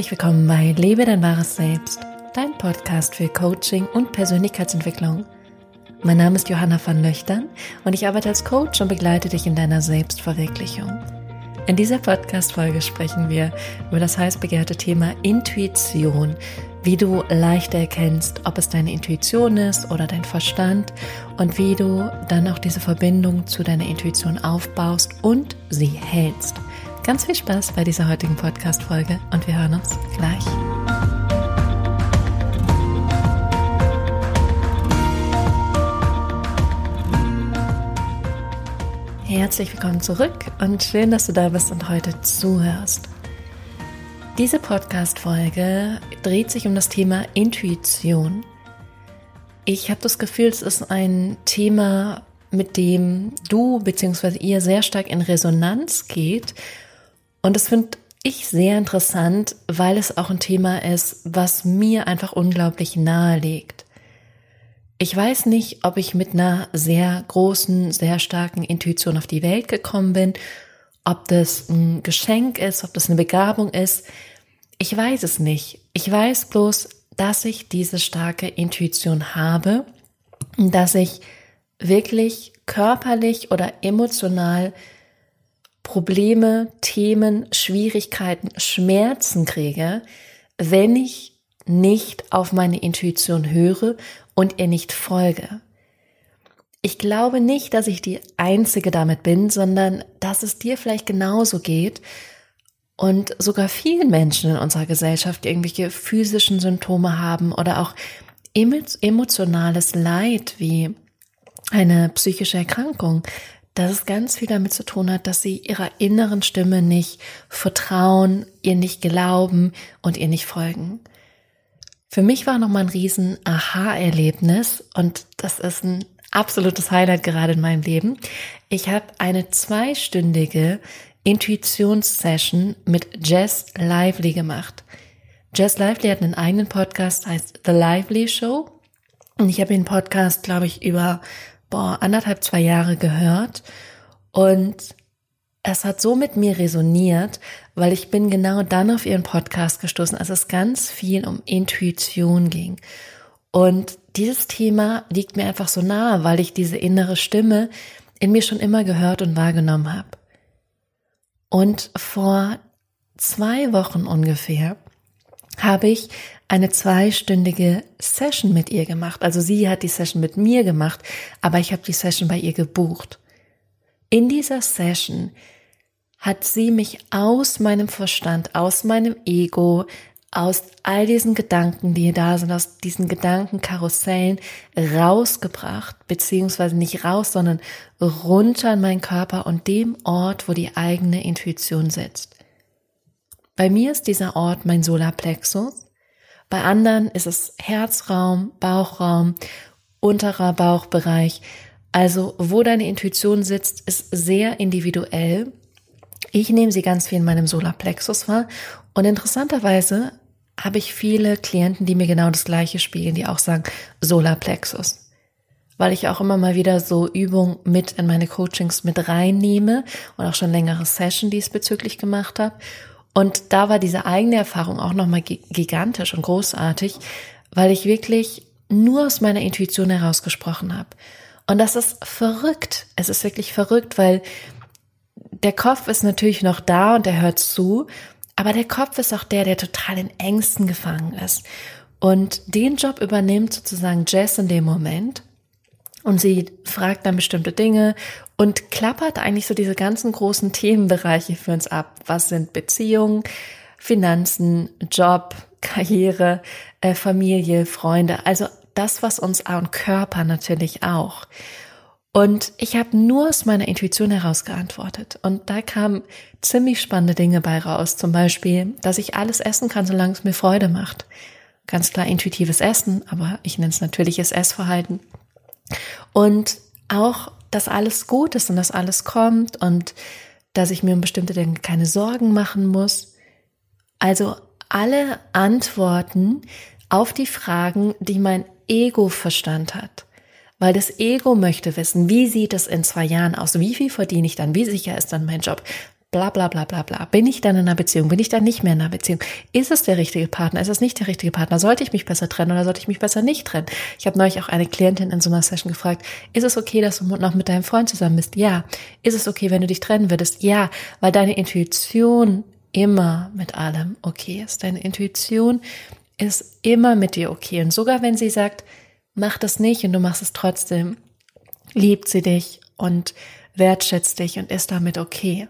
Herzlich willkommen bei Lebe dein wahres Selbst, dein Podcast für Coaching und Persönlichkeitsentwicklung. Mein Name ist Johanna van Löchtern und ich arbeite als Coach und begleite dich in deiner Selbstverwirklichung. In dieser Podcast-Folge sprechen wir über das heiß begehrte Thema Intuition, wie du leichter erkennst, ob es deine Intuition ist oder dein Verstand und wie du dann auch diese Verbindung zu deiner Intuition aufbaust und sie hältst. Ganz viel Spaß bei dieser heutigen Podcast-Folge und wir hören uns gleich. Herzlich willkommen zurück und schön, dass du da bist und heute zuhörst. Diese Podcast-Folge dreht sich um das Thema Intuition. Ich habe das Gefühl, es ist ein Thema, mit dem du bzw. ihr sehr stark in Resonanz geht und das finde ich sehr interessant, weil es auch ein Thema ist, was mir einfach unglaublich nahe liegt. Ich weiß nicht, ob ich mit einer sehr großen, sehr starken Intuition auf die Welt gekommen bin, ob das ein Geschenk ist, ob das eine Begabung ist. Ich weiß es nicht. Ich weiß bloß, dass ich diese starke Intuition habe, dass ich wirklich körperlich oder emotional Probleme, Themen, Schwierigkeiten, Schmerzen kriege, wenn ich nicht auf meine Intuition höre und ihr nicht folge. Ich glaube nicht, dass ich die Einzige damit bin, sondern dass es dir vielleicht genauso geht und sogar vielen Menschen in unserer Gesellschaft irgendwelche physischen Symptome haben oder auch emotionales Leid wie eine psychische Erkrankung, dass es ganz viel damit zu tun hat, dass sie ihrer inneren Stimme nicht vertrauen, ihr nicht glauben und ihr nicht folgen. Für mich war nochmal ein riesen Aha-Erlebnis und das ist ein absolutes Highlight gerade in meinem Leben. Ich habe eine zweistündige Intuitionssession mit Jess Lively gemacht. Jess Lively hat einen eigenen Podcast, heißt The Lively Show. Und ich habe den Podcast, glaube ich, über boah, anderthalb, zwei Jahre gehört und es hat so mit mir resoniert, weil ich bin genau dann auf ihren Podcast gestoßen, als es ganz viel um Intuition ging. Und dieses Thema liegt mir einfach so nahe, weil ich diese innere Stimme in mir schon immer gehört und wahrgenommen habe. Und vor zwei Wochen ungefähr habe ich eine zweistündige Session mit ihr gemacht. Also sie hat die Session mit mir gemacht, aber ich habe die Session bei ihr gebucht. In dieser Session hat sie mich aus meinem Verstand, aus meinem Ego, aus all diesen Gedanken, die da sind, aus diesen Gedankenkarussellen rausgebracht, beziehungsweise nicht raus, sondern runter in meinen Körper und dem Ort, wo die eigene Intuition sitzt. Bei mir ist dieser Ort mein Solarplexus bei anderen ist es Herzraum, Bauchraum, unterer Bauchbereich. Also wo deine Intuition sitzt, ist sehr individuell. Ich nehme sie ganz viel in meinem Solarplexus wahr und interessanterweise habe ich viele Klienten, die mir genau das gleiche spiegeln, die auch sagen Solarplexus. Weil ich auch immer mal wieder so Übungen mit in meine Coachings mit reinnehme und auch schon längere Session diesbezüglich gemacht habe. Und da war diese eigene Erfahrung auch nochmal gigantisch und großartig, weil ich wirklich nur aus meiner Intuition herausgesprochen habe. Und das ist verrückt. Es ist wirklich verrückt, weil der Kopf ist natürlich noch da und er hört zu, aber der Kopf ist auch der, der total in Ängsten gefangen ist. Und den Job übernimmt sozusagen Jess in dem Moment. Und sie fragt dann bestimmte Dinge und klappert eigentlich so diese ganzen großen Themenbereiche für uns ab. Was sind Beziehungen, Finanzen, Job, Karriere, äh, Familie, Freunde, also das, was uns und Körper natürlich auch. Und ich habe nur aus meiner Intuition heraus geantwortet. Und da kamen ziemlich spannende Dinge bei raus. Zum Beispiel, dass ich alles essen kann, solange es mir Freude macht. Ganz klar intuitives Essen, aber ich nenne es natürliches Essverhalten. Und auch, dass alles gut ist und dass alles kommt und dass ich mir um bestimmte Dinge keine Sorgen machen muss. Also alle Antworten auf die Fragen, die mein Ego Verstand hat. Weil das Ego möchte wissen, wie sieht es in zwei Jahren aus? Wie viel verdiene ich dann? Wie sicher ist dann mein Job? Bla bla bla bla bla. Bin ich dann in einer Beziehung? Bin ich dann nicht mehr in einer Beziehung? Ist es der richtige Partner? Ist es nicht der richtige Partner? Sollte ich mich besser trennen oder sollte ich mich besser nicht trennen? Ich habe neulich auch eine Klientin in so einer Session gefragt, ist es okay, dass du noch mit deinem Freund zusammen bist? Ja. Ist es okay, wenn du dich trennen würdest? Ja, weil deine Intuition immer mit allem okay ist. Deine Intuition ist immer mit dir okay. Und sogar wenn sie sagt, mach das nicht und du machst es trotzdem, liebt sie dich und wertschätzt dich und ist damit okay.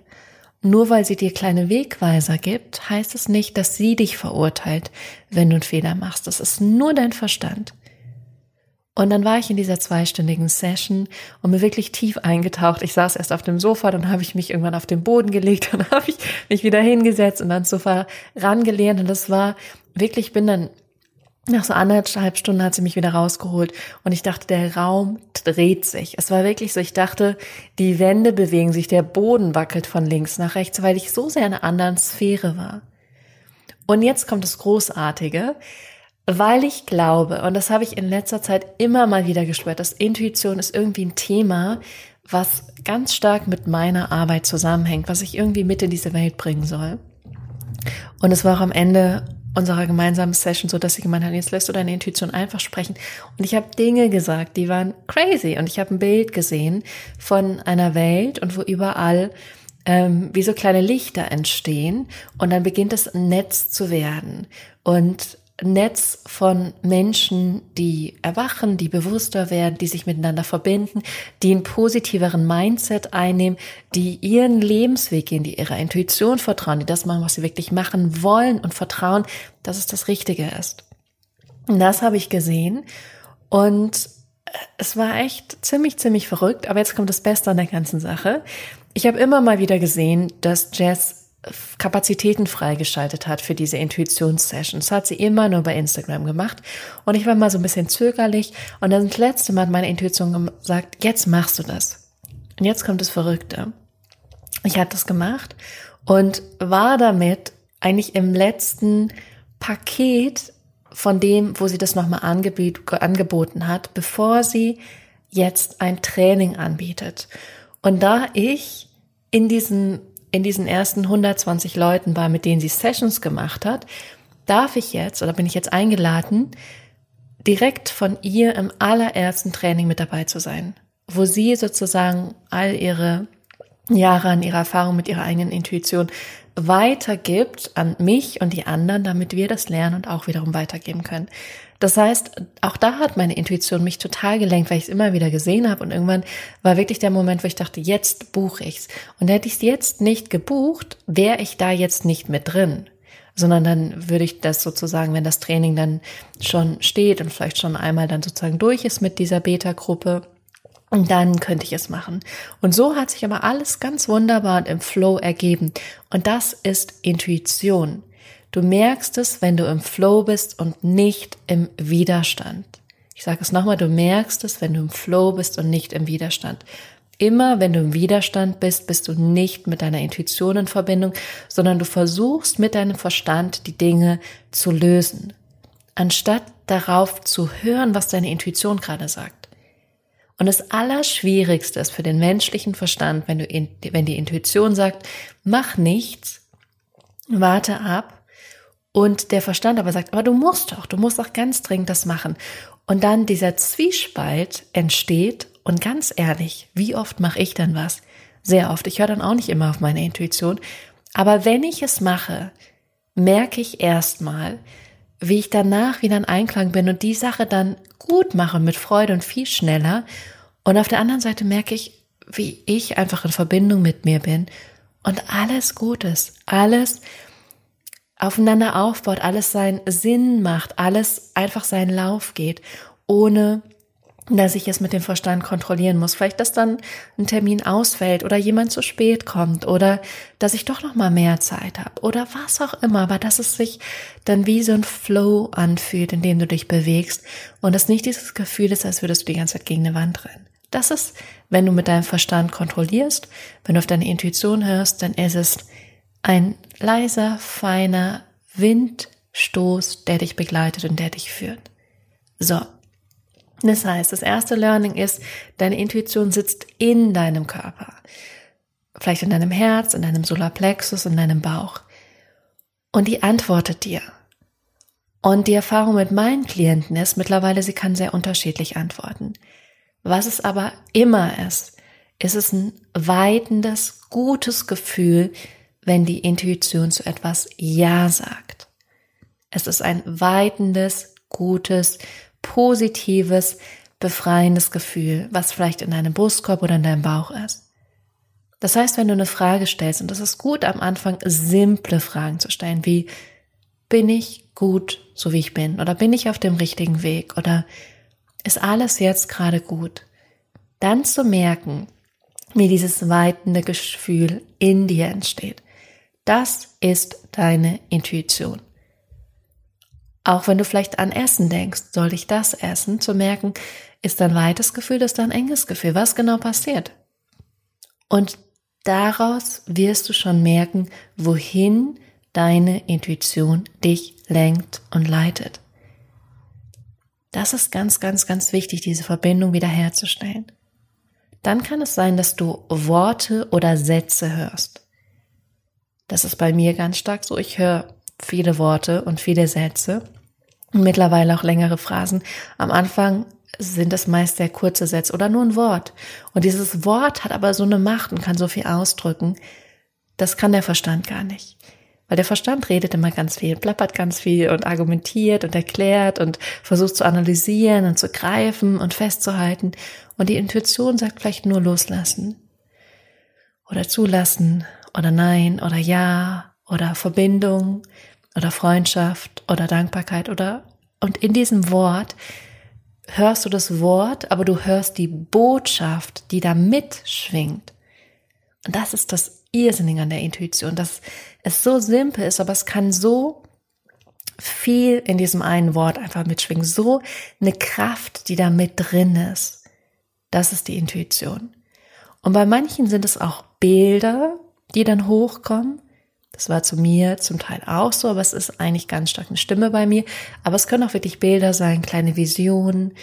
Nur weil sie dir kleine Wegweiser gibt, heißt es nicht, dass sie dich verurteilt, wenn du einen Fehler machst. Das ist nur dein Verstand. Und dann war ich in dieser zweistündigen Session und mir wirklich tief eingetaucht. Ich saß erst auf dem Sofa, dann habe ich mich irgendwann auf den Boden gelegt, dann habe ich mich wieder hingesetzt und ans Sofa rangelehnt. Und das war wirklich, ich bin dann nach so anderthalb Stunden hat sie mich wieder rausgeholt und ich dachte, der Raum dreht sich. Es war wirklich so, ich dachte, die Wände bewegen sich, der Boden wackelt von links nach rechts, weil ich so sehr in einer anderen Sphäre war. Und jetzt kommt das Großartige, weil ich glaube, und das habe ich in letzter Zeit immer mal wieder gespürt, dass Intuition ist irgendwie ein Thema, was ganz stark mit meiner Arbeit zusammenhängt, was ich irgendwie mit in diese Welt bringen soll. Und es war auch am Ende unserer gemeinsamen Session so, dass sie gemeint hat, jetzt lässt du deine Intuition einfach sprechen. Und ich habe Dinge gesagt, die waren crazy. Und ich habe ein Bild gesehen von einer Welt und wo überall ähm, wie so kleine Lichter entstehen. Und dann beginnt ein Netz zu werden. Und Netz von Menschen, die erwachen, die bewusster werden, die sich miteinander verbinden, die einen positiveren Mindset einnehmen, die ihren Lebensweg gehen, die ihrer Intuition vertrauen, die das machen, was sie wirklich machen wollen und vertrauen, dass es das Richtige ist. Und das habe ich gesehen und es war echt ziemlich, ziemlich verrückt, aber jetzt kommt das Beste an der ganzen Sache. Ich habe immer mal wieder gesehen, dass Jess Kapazitäten freigeschaltet hat für diese Intuitionssessions. Das hat sie immer nur bei Instagram gemacht. Und ich war mal so ein bisschen zögerlich. Und dann das letzte Mal hat meine Intuition gesagt, jetzt machst du das. Und jetzt kommt das Verrückte. Ich hatte das gemacht und war damit eigentlich im letzten Paket von dem, wo sie das nochmal angeboten hat, bevor sie jetzt ein Training anbietet. Und da ich in diesem in diesen ersten 120 Leuten war, mit denen sie Sessions gemacht hat, darf ich jetzt oder bin ich jetzt eingeladen, direkt von ihr im allerersten Training mit dabei zu sein, wo sie sozusagen all ihre Jahre an ihrer Erfahrung mit ihrer eigenen Intuition weitergibt an mich und die anderen, damit wir das lernen und auch wiederum weitergeben können. Das heißt, auch da hat meine Intuition mich total gelenkt, weil ich es immer wieder gesehen habe und irgendwann war wirklich der Moment, wo ich dachte, jetzt buche ich's. Und hätte ich es jetzt nicht gebucht, wäre ich da jetzt nicht mit drin sondern dann würde ich das sozusagen, wenn das Training dann schon steht und vielleicht schon einmal dann sozusagen durch ist mit dieser Beta-Gruppe, dann könnte ich es machen. Und so hat sich aber alles ganz wunderbar und im Flow ergeben. Und das ist Intuition. Du merkst es, wenn du im Flow bist und nicht im Widerstand. Ich sage es nochmal, du merkst es, wenn du im Flow bist und nicht im Widerstand. Immer wenn du im Widerstand bist, bist du nicht mit deiner Intuition in Verbindung, sondern du versuchst mit deinem Verstand die Dinge zu lösen, anstatt darauf zu hören, was deine Intuition gerade sagt. Und das Allerschwierigste ist für den menschlichen Verstand, wenn, du in, wenn die Intuition sagt, mach nichts, warte ab, und der Verstand aber sagt, aber du musst doch, du musst doch ganz dringend das machen. Und dann dieser Zwiespalt entsteht und ganz ehrlich, wie oft mache ich dann was? Sehr oft. Ich höre dann auch nicht immer auf meine Intuition. Aber wenn ich es mache, merke ich erstmal, wie ich danach wieder in Einklang bin und die Sache dann gut mache mit Freude und viel schneller. Und auf der anderen Seite merke ich, wie ich einfach in Verbindung mit mir bin und alles gut ist. Alles aufeinander aufbaut, alles seinen Sinn macht, alles einfach seinen Lauf geht, ohne dass ich es mit dem Verstand kontrollieren muss. Vielleicht, dass dann ein Termin ausfällt oder jemand zu spät kommt oder dass ich doch noch mal mehr Zeit habe oder was auch immer, aber dass es sich dann wie so ein Flow anfühlt, in dem du dich bewegst und es nicht dieses Gefühl ist, als würdest du die ganze Zeit gegen eine Wand rennen. Das ist, wenn du mit deinem Verstand kontrollierst, wenn du auf deine Intuition hörst, dann ist es ein leiser, feiner Windstoß, der dich begleitet und der dich führt. So. Das heißt, das erste Learning ist, deine Intuition sitzt in deinem Körper. vielleicht in deinem Herz, in deinem Solarplexus, in deinem Bauch. Und die antwortet dir. Und die Erfahrung mit meinen Klienten ist mittlerweile, sie kann sehr unterschiedlich antworten. Was es aber immer ist, ist es ein weitendes, gutes Gefühl, wenn die Intuition zu etwas Ja sagt. Es ist ein weitendes, gutes, positives, befreiendes Gefühl, was vielleicht in deinem Brustkorb oder in deinem Bauch ist. Das heißt, wenn du eine Frage stellst, und das ist gut am Anfang, simple Fragen zu stellen, wie bin ich gut, so wie ich bin, oder bin ich auf dem richtigen Weg, oder ist alles jetzt gerade gut? Dann zu merken, wie dieses weitende Gefühl in dir entsteht. Das ist deine Intuition. Auch wenn du vielleicht an Essen denkst, soll ich das essen, zu merken, ist ein weites Gefühl, ist ein enges Gefühl. Was genau passiert? Und daraus wirst du schon merken, wohin deine Intuition dich lenkt und leitet. Das ist ganz, ganz, ganz wichtig, diese Verbindung wiederherzustellen. Dann kann es sein, dass du Worte oder Sätze hörst. Das ist bei mir ganz stark so. Ich höre viele Worte und viele Sätze. Mittlerweile auch längere Phrasen. Am Anfang sind es meist sehr kurze Sätze oder nur ein Wort. Und dieses Wort hat aber so eine Macht und kann so viel ausdrücken. Das kann der Verstand gar nicht. Weil der Verstand redet immer ganz viel, plappert ganz viel und argumentiert und erklärt und versucht zu analysieren und zu greifen und festzuhalten. Und die Intuition sagt vielleicht nur loslassen oder zulassen oder nein oder ja oder Verbindung oder Freundschaft oder Dankbarkeit oder und in diesem Wort hörst du das Wort, aber du hörst die Botschaft, die da mitschwingt. Und das ist das Irrsinnige an der Intuition, dass es so simpel ist, aber es kann so viel in diesem einen Wort einfach mitschwingen, so eine Kraft, die da mit drin ist. Das ist die Intuition. Und bei manchen sind es auch Bilder, die dann hochkommen. Das war zu mir zum Teil auch so, aber es ist eigentlich ganz stark eine Stimme bei mir. Aber es können auch wirklich Bilder sein, kleine Visionen.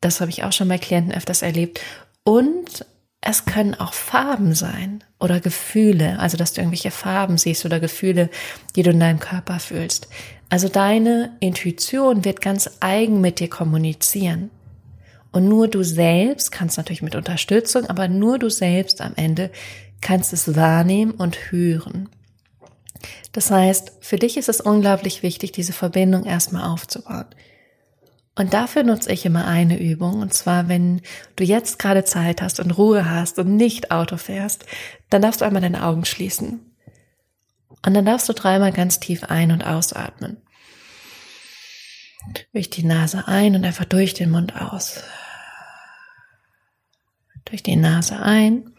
Das habe ich auch schon bei Klienten öfters erlebt. Und es können auch Farben sein oder Gefühle, also dass du irgendwelche Farben siehst oder Gefühle, die du in deinem Körper fühlst. Also deine Intuition wird ganz eigen mit dir kommunizieren. Und nur du selbst kannst natürlich mit Unterstützung, aber nur du selbst am Ende kannst es wahrnehmen und hören. Das heißt, für dich ist es unglaublich wichtig, diese Verbindung erstmal aufzubauen. Und dafür nutze ich immer eine Übung. Und zwar, wenn du jetzt gerade Zeit hast und Ruhe hast und nicht Auto fährst, dann darfst du einmal deine Augen schließen. Und dann darfst du dreimal ganz tief ein- und ausatmen. Durch die Nase ein und einfach durch den Mund aus. Durch die Nase ein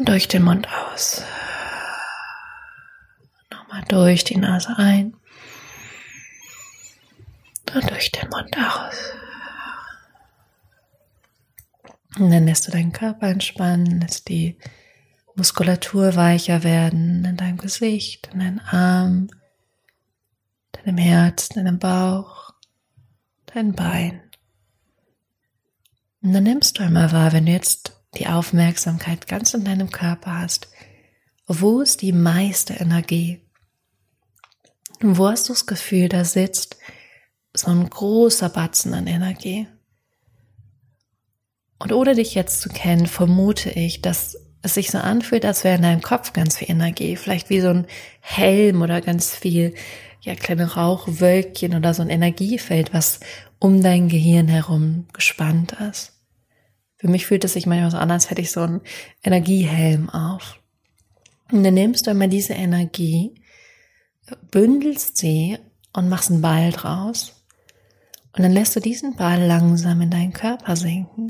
und durch den Mund aus. Nochmal durch die Nase ein und durch den Mund aus. Und dann lässt du deinen Körper entspannen, lässt die Muskulatur weicher werden in deinem Gesicht, in deinem Arm, deinem Herz, deinem Bauch, dein Bein. Und dann nimmst du einmal wahr, wenn du jetzt die Aufmerksamkeit ganz in deinem Körper hast, wo ist die meiste Energie? Wo hast du das Gefühl, da sitzt so ein großer Batzen an Energie. Und ohne dich jetzt zu kennen, vermute ich, dass es sich so anfühlt, als wäre in deinem Kopf ganz viel Energie, vielleicht wie so ein Helm oder ganz viel, ja, kleine Rauchwölkchen oder so ein Energiefeld, was um dein Gehirn herum gespannt ist. Für mich fühlt es sich manchmal so an, als hätte ich so einen Energiehelm auf. Und dann nimmst du immer diese Energie, bündelst sie und machst einen Ball draus und dann lässt du diesen Ball langsam in deinen Körper sinken.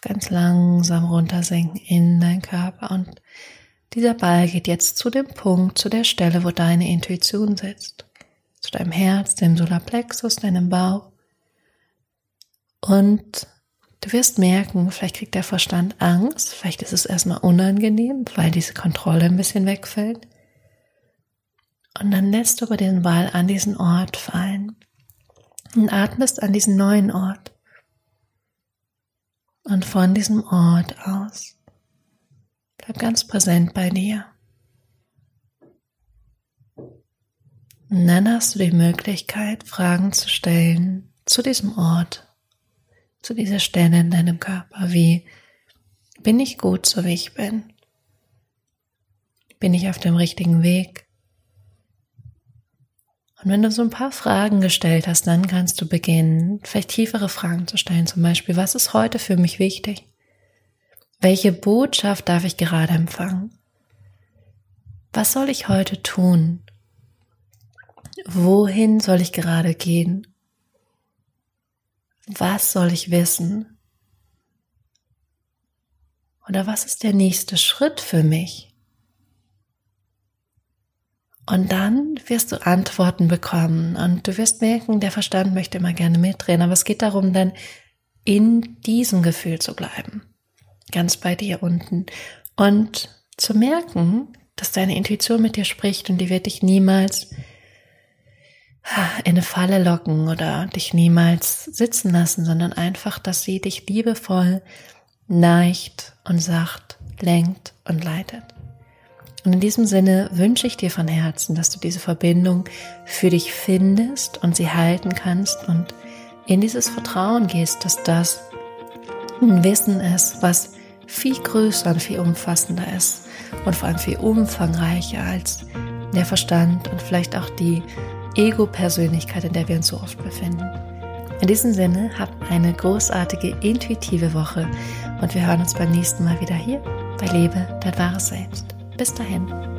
Ganz langsam runtersinken in deinen Körper. Und dieser Ball geht jetzt zu dem Punkt, zu der Stelle, wo deine Intuition sitzt. Zu deinem Herz, dem Solarplexus, deinem Bauch. Und du wirst merken, vielleicht kriegt der Verstand Angst, vielleicht ist es erstmal unangenehm, weil diese Kontrolle ein bisschen wegfällt. Und dann lässt du aber den Ball an diesen Ort fallen und atmest an diesen neuen Ort. Und von diesem Ort aus bleib ganz präsent bei dir. Und dann hast du die Möglichkeit, Fragen zu stellen zu diesem Ort, zu dieser Stelle in deinem Körper, wie bin ich gut so wie ich bin? Bin ich auf dem richtigen Weg? Und wenn du so ein paar Fragen gestellt hast, dann kannst du beginnen, vielleicht tiefere Fragen zu stellen. Zum Beispiel, was ist heute für mich wichtig? Welche Botschaft darf ich gerade empfangen? Was soll ich heute tun? Wohin soll ich gerade gehen? Was soll ich wissen? Oder was ist der nächste Schritt für mich? Und dann wirst du Antworten bekommen und du wirst merken, der Verstand möchte immer gerne mitdrehen, aber es geht darum, dann in diesem Gefühl zu bleiben, ganz bei dir unten und zu merken, dass deine Intuition mit dir spricht und die wird dich niemals in eine Falle locken oder dich niemals sitzen lassen, sondern einfach, dass sie dich liebevoll neigt und sacht, lenkt und leitet. Und in diesem Sinne wünsche ich dir von Herzen, dass du diese Verbindung für dich findest und sie halten kannst und in dieses Vertrauen gehst, dass das ein Wissen ist, was viel größer und viel umfassender ist und vor allem viel umfangreicher als der Verstand und vielleicht auch die Ego-Persönlichkeit, in der wir uns so oft befinden. In diesem Sinne, hab eine großartige, intuitive Woche und wir hören uns beim nächsten Mal wieder hier bei Lebe, dein wahres Selbst. Bis dahin.